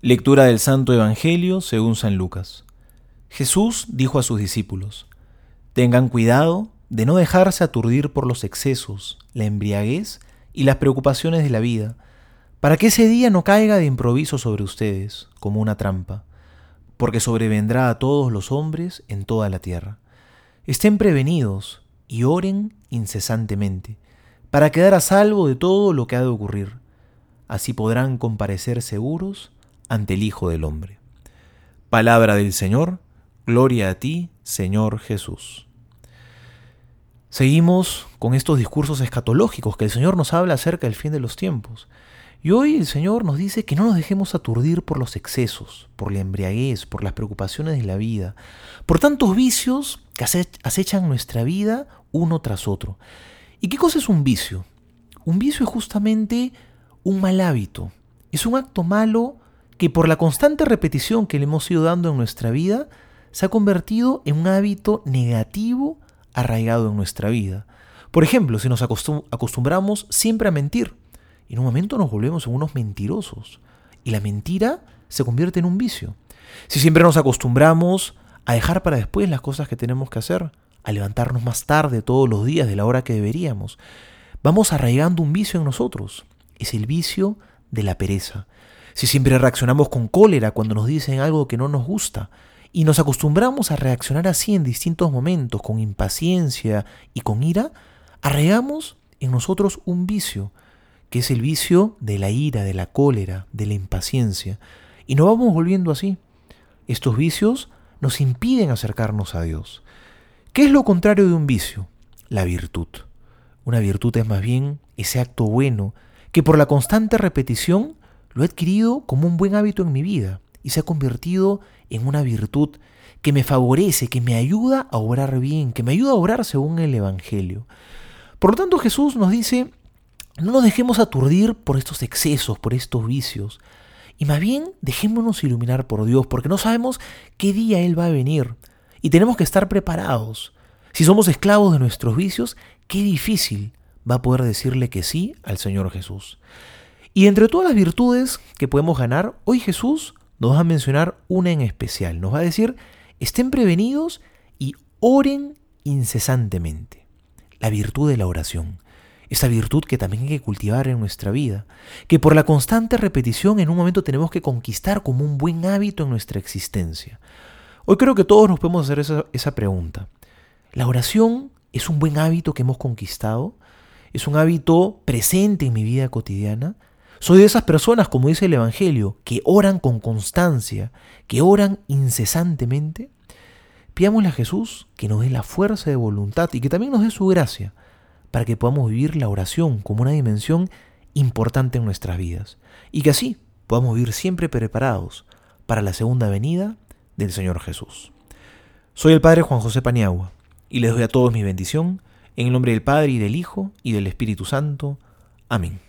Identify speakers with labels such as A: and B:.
A: Lectura del Santo Evangelio según San Lucas. Jesús dijo a sus discípulos, Tengan cuidado de no dejarse aturdir por los excesos, la embriaguez y las preocupaciones de la vida, para que ese día no caiga de improviso sobre ustedes como una trampa, porque sobrevendrá a todos los hombres en toda la tierra. Estén prevenidos y oren incesantemente, para quedar a salvo de todo lo que ha de ocurrir. Así podrán comparecer seguros ante el Hijo del Hombre. Palabra del Señor, gloria a ti, Señor Jesús. Seguimos con estos discursos escatológicos que el Señor nos habla acerca del fin de los tiempos. Y hoy el Señor nos dice que no nos dejemos aturdir por los excesos, por la embriaguez, por las preocupaciones de la vida, por tantos vicios que acechan nuestra vida uno tras otro. ¿Y qué cosa es un vicio? Un vicio es justamente un mal hábito. Es un acto malo que por la constante repetición que le hemos ido dando en nuestra vida, se ha convertido en un hábito negativo arraigado en nuestra vida. Por ejemplo, si nos acostumbramos siempre a mentir, en un momento nos volvemos en unos mentirosos y la mentira se convierte en un vicio. Si siempre nos acostumbramos a dejar para después las cosas que tenemos que hacer, a levantarnos más tarde todos los días de la hora que deberíamos, vamos arraigando un vicio en nosotros. Es el vicio de la pereza si siempre reaccionamos con cólera cuando nos dicen algo que no nos gusta, y nos acostumbramos a reaccionar así en distintos momentos, con impaciencia y con ira, arraigamos en nosotros un vicio, que es el vicio de la ira, de la cólera, de la impaciencia, y nos vamos volviendo así. Estos vicios nos impiden acercarnos a Dios. ¿Qué es lo contrario de un vicio? La virtud. Una virtud es más bien ese acto bueno que por la constante repetición lo he adquirido como un buen hábito en mi vida y se ha convertido en una virtud que me favorece, que me ayuda a obrar bien, que me ayuda a obrar según el Evangelio. Por lo tanto Jesús nos dice, no nos dejemos aturdir por estos excesos, por estos vicios, y más bien dejémonos iluminar por Dios, porque no sabemos qué día Él va a venir, y tenemos que estar preparados. Si somos esclavos de nuestros vicios, qué difícil va a poder decirle que sí al Señor Jesús. Y entre todas las virtudes que podemos ganar, hoy Jesús nos va a mencionar una en especial. Nos va a decir, estén prevenidos y oren incesantemente. La virtud de la oración. Esa virtud que también hay que cultivar en nuestra vida, que por la constante repetición en un momento tenemos que conquistar como un buen hábito en nuestra existencia. Hoy creo que todos nos podemos hacer esa, esa pregunta. ¿La oración es un buen hábito que hemos conquistado? ¿Es un hábito presente en mi vida cotidiana? Soy de esas personas, como dice el Evangelio, que oran con constancia, que oran incesantemente. Pidámosle a Jesús que nos dé la fuerza de voluntad y que también nos dé su gracia para que podamos vivir la oración como una dimensión importante en nuestras vidas y que así podamos vivir siempre preparados para la segunda venida del Señor Jesús. Soy el Padre Juan José Paniagua y les doy a todos mi bendición en el nombre del Padre y del Hijo y del Espíritu Santo. Amén.